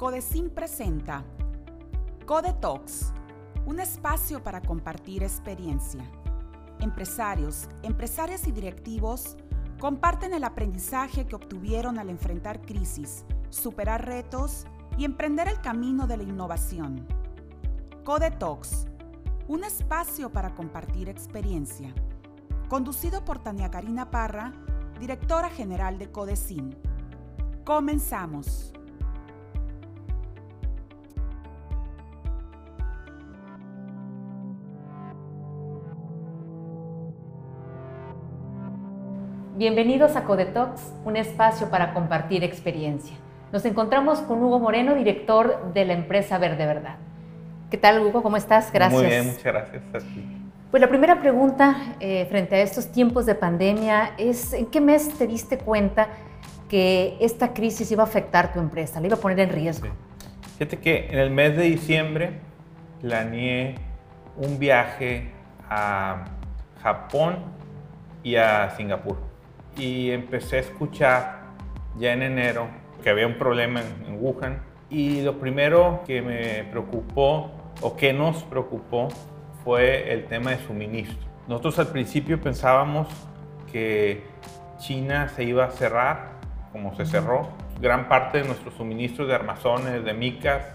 Codecin presenta Code Talks, un espacio para compartir experiencia. Empresarios, empresarias y directivos comparten el aprendizaje que obtuvieron al enfrentar crisis, superar retos y emprender el camino de la innovación. Code Talks, un espacio para compartir experiencia. Conducido por Tania Karina Parra, directora general de Codecin. Comenzamos. Bienvenidos a Codetox, un espacio para compartir experiencia. Nos encontramos con Hugo Moreno, director de la empresa Verde Verdad. ¿Qué tal, Hugo? ¿Cómo estás? Gracias. Muy bien, muchas gracias a ti. Pues la primera pregunta eh, frente a estos tiempos de pandemia es, ¿en qué mes te diste cuenta que esta crisis iba a afectar tu empresa, la iba a poner en riesgo? Fíjate que en el mes de diciembre planeé un viaje a Japón y a Singapur y empecé a escuchar ya en enero que había un problema en, Wuhan y lo primero que me preocupó o que nos preocupó fue el tema de suministro. Nosotros al principio pensábamos que China se iba a cerrar, como se cerró. Gran parte de nuestros suministros de armazones, de micas,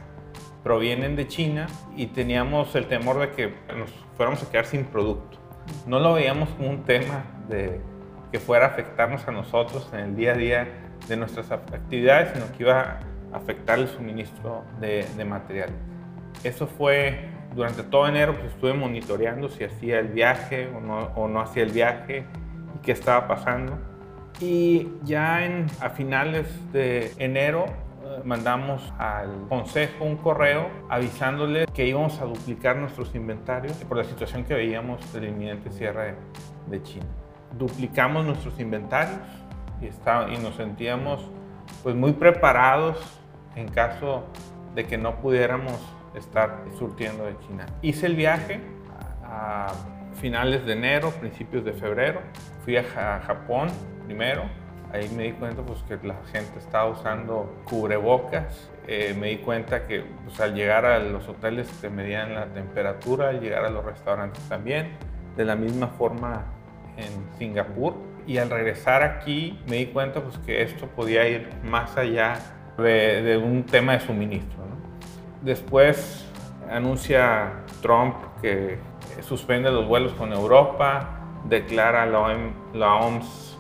provienen de China y teníamos el temor de que nos fuéramos a quedar sin producto. No lo veíamos como un tema de que fuera a afectarnos a nosotros en el día a día de nuestras actividades, sino que iba a afectar el suministro de, de material. Eso fue durante todo enero, pues estuve monitoreando si hacía el viaje o no, o no hacía el viaje y qué estaba pasando. Y ya en, a finales de enero eh, mandamos al consejo un correo avisándole que íbamos a duplicar nuestros inventarios por la situación que veíamos del inminente cierre de China duplicamos nuestros inventarios y, y nos sentíamos pues muy preparados en caso de que no pudiéramos estar surtiendo de China. Hice el viaje a finales de enero, principios de febrero. Fui a Japón primero. Ahí me di cuenta pues, que la gente estaba usando cubrebocas. Eh, me di cuenta que pues, al llegar a los hoteles te medían la temperatura, al llegar a los restaurantes también. De la misma forma en Singapur y al regresar aquí me di cuenta pues, que esto podía ir más allá de, un tema de suministro. Después anuncia Trump que suspende los vuelos con Europa, declara la, OMS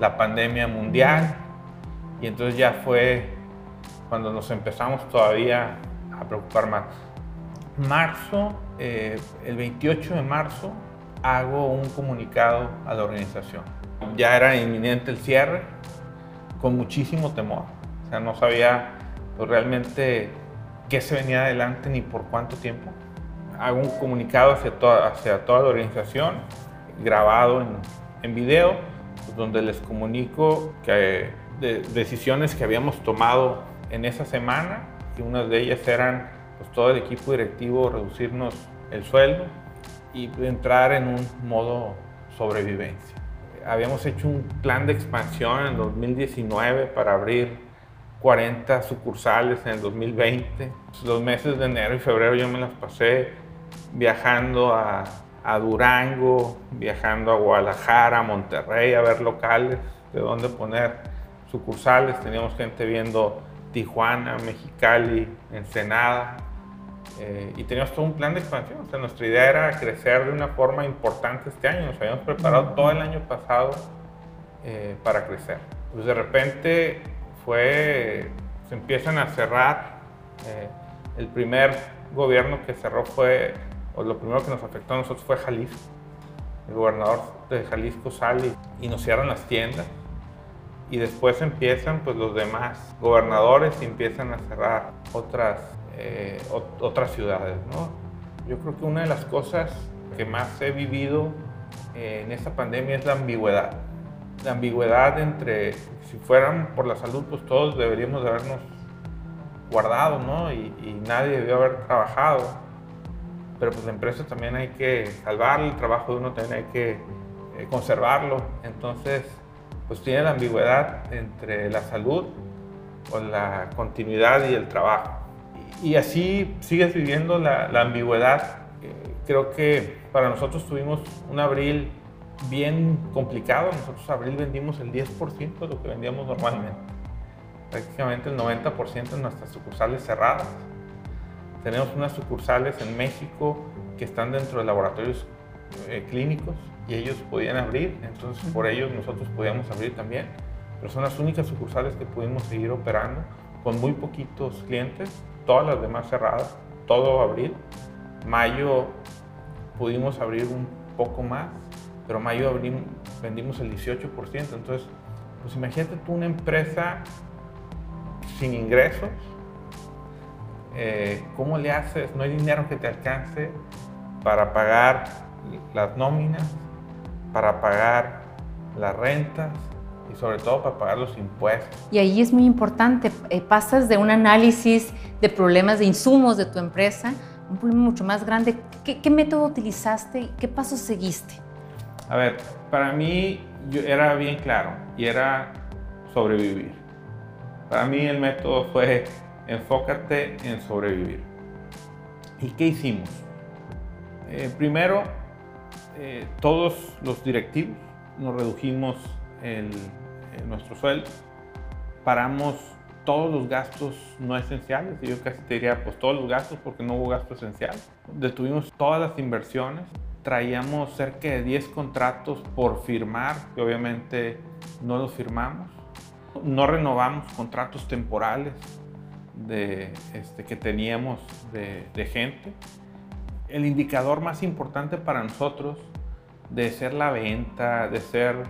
la pandemia mundial y entonces ya fue cuando nos empezamos todavía a preocupar más. Marzo, eh, el 28 de marzo, hago un comunicado a la organización. Ya era inminente el cierre, con muchísimo temor. O sea, no sabía pues, realmente qué se venía adelante ni por cuánto tiempo. Hago un comunicado hacia toda, hacia toda la organización, grabado en, en video, pues, donde les comunico que de, decisiones que habíamos tomado en esa semana, y unas de ellas eran pues, todo el equipo directivo reducirnos el sueldo, y entrar en un modo sobrevivencia. Habíamos hecho un plan de expansión en 2019 para abrir 40 sucursales en el 2020. Los meses de enero y febrero yo me las pasé viajando a, a Durango, viajando a Guadalajara, a Monterrey, a ver locales de dónde poner sucursales. Teníamos gente viendo Tijuana, Mexicali, Ensenada, eh, y teníamos todo un plan de expansión. O sea, nuestra idea era crecer de una forma importante este año. Nos habíamos preparado todo el año pasado eh, para crecer. Pues de repente fue, se empiezan a cerrar. Eh, el primer gobierno que cerró fue, o lo primero que nos afectó a nosotros fue Jalisco. El gobernador de Jalisco sale y nos cierran las tiendas y después empiezan pues los demás gobernadores y empiezan a cerrar otras eh, otras ciudades. ¿no? Yo creo que una de las cosas que más he vivido eh, en esta pandemia es la ambigüedad. La ambigüedad entre, si fueran por la salud, pues todos deberíamos de habernos guardado, ¿no? Y, y nadie debió haber trabajado. Pero pues la empresa también hay que salvar, el trabajo de uno también hay que eh, conservarlo. Entonces, pues tiene la ambigüedad entre la salud o la continuidad y el trabajo. Y así sigues viviendo la, ambigüedad. Eh, creo que para nosotros tuvimos un abril bien complicado. Nosotros abril vendimos el 10% de lo que vendíamos normalmente. Prácticamente el 90% de nuestras sucursales cerradas. Tenemos unas sucursales en México que están dentro de laboratorios eh, clínicos y ellos podían abrir, entonces por ellos nosotros podíamos abrir también. Pero son las únicas sucursales que pudimos seguir operando con muy poquitos clientes, todas las demás cerradas, todo abril. Mayo pudimos abrir un poco más, pero mayo abrimos, vendimos el 18%. Entonces, pues imagínate tú una empresa sin ingresos, eh, ¿cómo le haces? No hay dinero que te alcance para pagar las nóminas, para pagar las rentas y sobre todo para pagar los impuestos. Y ahí es muy importante, eh, pasas de un análisis de problemas de insumos de tu empresa a un problema mucho más grande. ¿Qué, qué método utilizaste y qué pasos seguiste? A ver, para mí yo era bien claro y era sobrevivir. Para mí el método fue enfócate en sobrevivir. ¿Y qué hicimos? Eh, primero, eh, todos los directivos nos redujimos el, nuestro sueldo, paramos todos los gastos no esenciales, y yo casi te diría pues todos los gastos porque no hubo gasto esencial. Detuvimos todas las inversiones, traíamos cerca de 10 contratos por firmar, que obviamente no los firmamos. No renovamos contratos temporales de, este, que teníamos de gente el indicador más importante para nosotros de ser la venta, de ser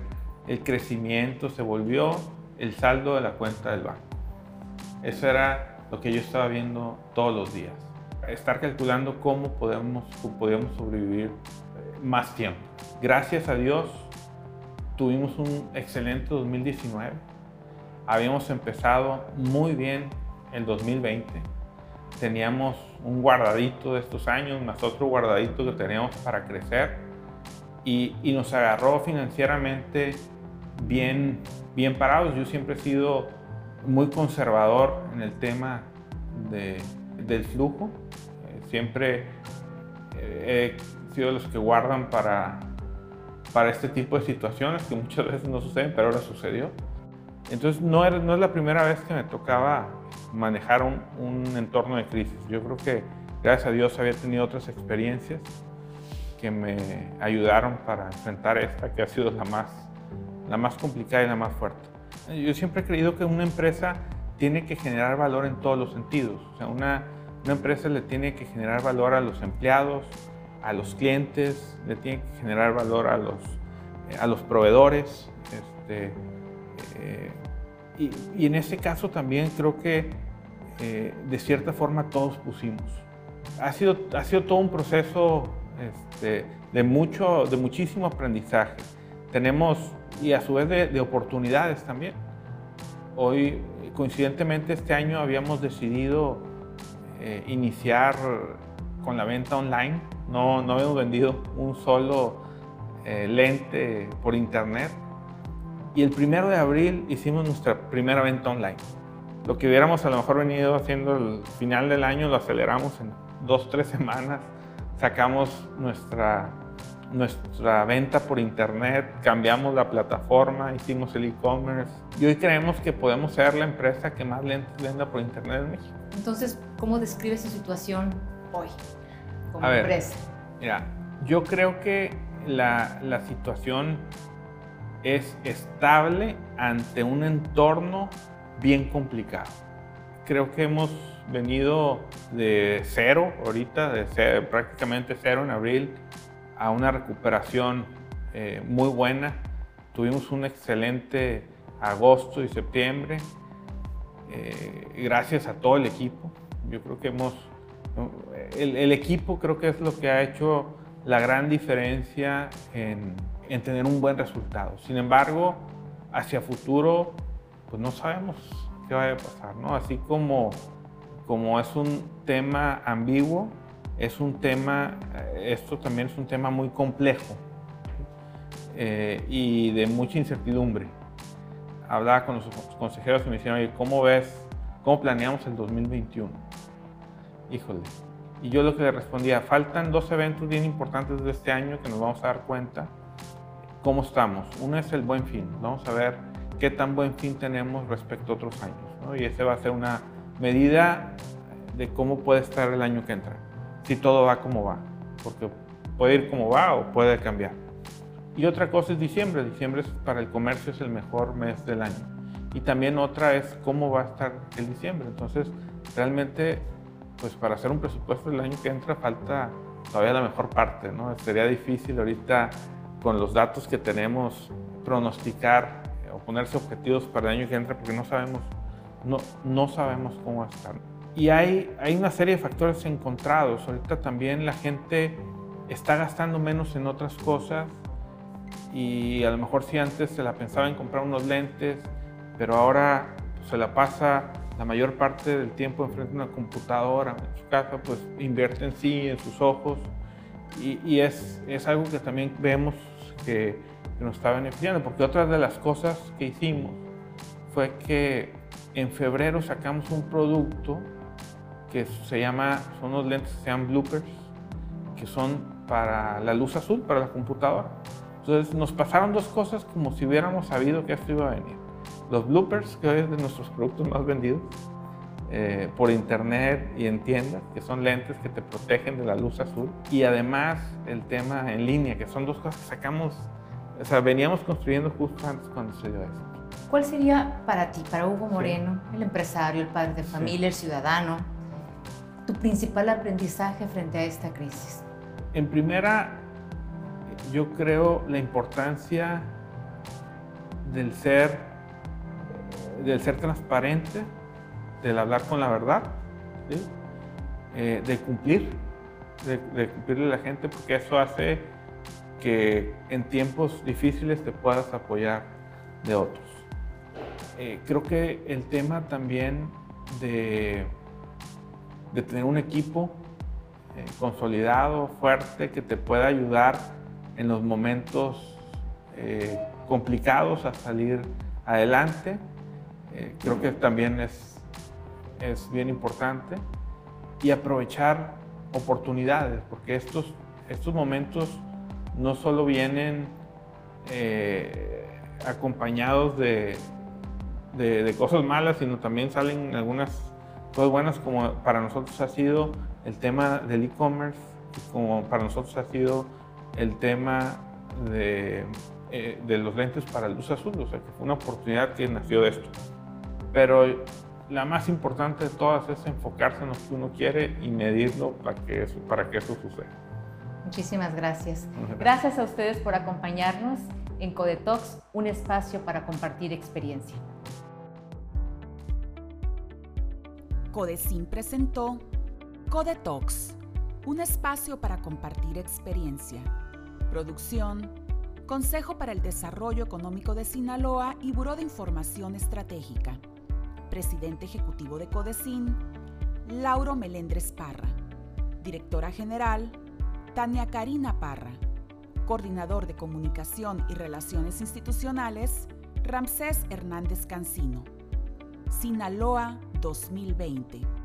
el crecimiento, se volvió el saldo de la cuenta del banco. Eso era lo que yo estaba viendo todos los días. Estar calculando cómo podemos, podemos sobrevivir eh, más tiempo. Gracias a Dios tuvimos un excelente 2019. Habíamos empezado muy bien el 2020 teníamos un guardadito de estos años, más otro guardadito que teníamos para crecer y nos agarró financieramente bien, bien parados. Yo siempre he sido muy conservador en el tema de, del flujo. Eh, siempre eh, he sido los que guardan para, para este tipo de situaciones que muchas veces no suceden, pero ahora sucedió. Entonces no, era, no es la primera vez que me tocaba manejar un, un, entorno de crisis. Yo creo que gracias a Dios había tenido otras experiencias que me ayudaron para enfrentar esta, que ha sido la más, la más complicada y la más fuerte. Yo siempre he creído que una empresa tiene que generar valor en todos los sentidos. O sea, una, una empresa le tiene que generar valor a los empleados, a los clientes, le tiene que generar valor a los, a los proveedores. Este, eh, y, y, en ese caso también creo que eh, de cierta forma todos pusimos. Ha sido, ha sido todo un proceso este, de, mucho, de muchísimo aprendizaje. Tenemos, y a su vez de, de oportunidades también. Hoy, coincidentemente, este año habíamos decidido eh, iniciar con la venta online. No, no habíamos vendido un solo eh, lente por internet. Y el primero de abril hicimos nuestra primera venta online lo que hubiéramos a lo mejor venido haciendo el final del año lo aceleramos en dos, tres semanas, sacamos nuestra, nuestra venta por internet, cambiamos la plataforma, hicimos el e-commerce y hoy creemos que podemos ser la empresa que más lentes venda por internet en México. Entonces, ¿cómo describe su situación hoy como a ver, empresa? Mira, yo creo que la, la situación es estable ante un entorno bien complicado. Creo que hemos venido de cero ahorita, de prácticamente cero en abril, a una recuperación eh, muy buena. Tuvimos un excelente agosto y septiembre, eh, gracias a todo el equipo. Yo creo que hemos, el, el, equipo creo que es lo que ha hecho la gran diferencia en, en tener un buen resultado. Sin embargo, hacia futuro pues no sabemos qué vaya a pasar, ¿no? Así como, como es un tema ambiguo, es un tema, esto también es un tema muy complejo eh, y de mucha incertidumbre. Hablaba con los consejeros y me dijeron, oye, ¿cómo ves ¿cómo planeamos el 2021? Híjole. Y yo lo que le respondía, faltan dos eventos bien importantes de este año que nos vamos a dar cuenta cómo estamos. Uno es el buen fin. Vamos a ver qué tan buen fin tenemos respecto a otros años. Y ese va a ser una medida de cómo puede estar el año que entra. Si todo va como va. Porque puede ir como va o puede cambiar. Y otra cosa es diciembre. Diciembre para el comercio es el mejor mes del año. Y también otra es cómo va a estar el diciembre. Entonces, realmente, pues para hacer un presupuesto del año que entra falta todavía la mejor parte, ¿no? Sería difícil ahorita con los datos que tenemos pronosticar o ponerse objetivos para el año que entra porque no sabemos, no, no sabemos cómo va a estar. Y hay, hay una serie de factores encontrados. Ahorita también la gente está gastando menos en otras cosas y a lo mejor si antes se la pensaba en comprar unos lentes, pero ahora se la pasa la mayor parte del tiempo enfrente de una computadora en su casa, pues invierte en sí, en sus ojos y, y es, es, algo que también vemos que, que nos está beneficiando, porque otra de las cosas que hicimos fue que en febrero sacamos un producto que se llama, son unos lentes que se llaman bloopers, que son para la luz azul, para la computadora. Entonces nos pasaron dos cosas como si hubiéramos sabido que esto iba a venir. Los bloopers, que hoy es de nuestros productos más vendidos, eh, por internet y en tiendas, que son lentes que te protegen de la luz azul. Y además el tema en línea, que son dos cosas que sacamos, o sea, veníamos construyendo justo antes cuando se dio esto. ¿Cuál sería para ti, para Hugo Moreno, sí. el empresario, el padre de familia, sí. el ciudadano, tu principal aprendizaje frente a esta crisis? En primera, yo creo la importancia del ser, del ser transparente, del hablar con la verdad, eh, de cumplir, de, de, cumplirle a la gente, porque eso hace que en tiempos difíciles te puedas apoyar de otros. Eh, creo que el tema también de, de tener un equipo eh, consolidado, fuerte, que te pueda ayudar en los momentos eh, complicados a salir adelante. Eh, creo que también es, es bien importante. Y aprovechar oportunidades, porque estos, estos momentos no solo vienen acompañados de, de, de, cosas malas, sino también salen algunas cosas buenas, como para nosotros ha sido el tema del e-commerce, como para nosotros ha sido el tema de, eh, de, los lentes para luz azul, o sea que fue una oportunidad que nació de esto. Pero la más importante de todas es enfocarse en lo que uno quiere y medirlo para que eso, para que eso suceda. Muchísimas gracias. Gracias a ustedes por acompañarnos en Codetox, un espacio para compartir experiencia. Codecin presentó Codetox, un espacio para compartir experiencia. Producción, Consejo para el Desarrollo Económico de Sinaloa y Buró de Información Estratégica. Presidente Ejecutivo de Codecin, Lauro Melendres Parra. Directora General, Tania Karina Parra. Coordinador de Comunicación y Relaciones Institucionales, Ramsés Hernández Cancino. Sinaloa 2020.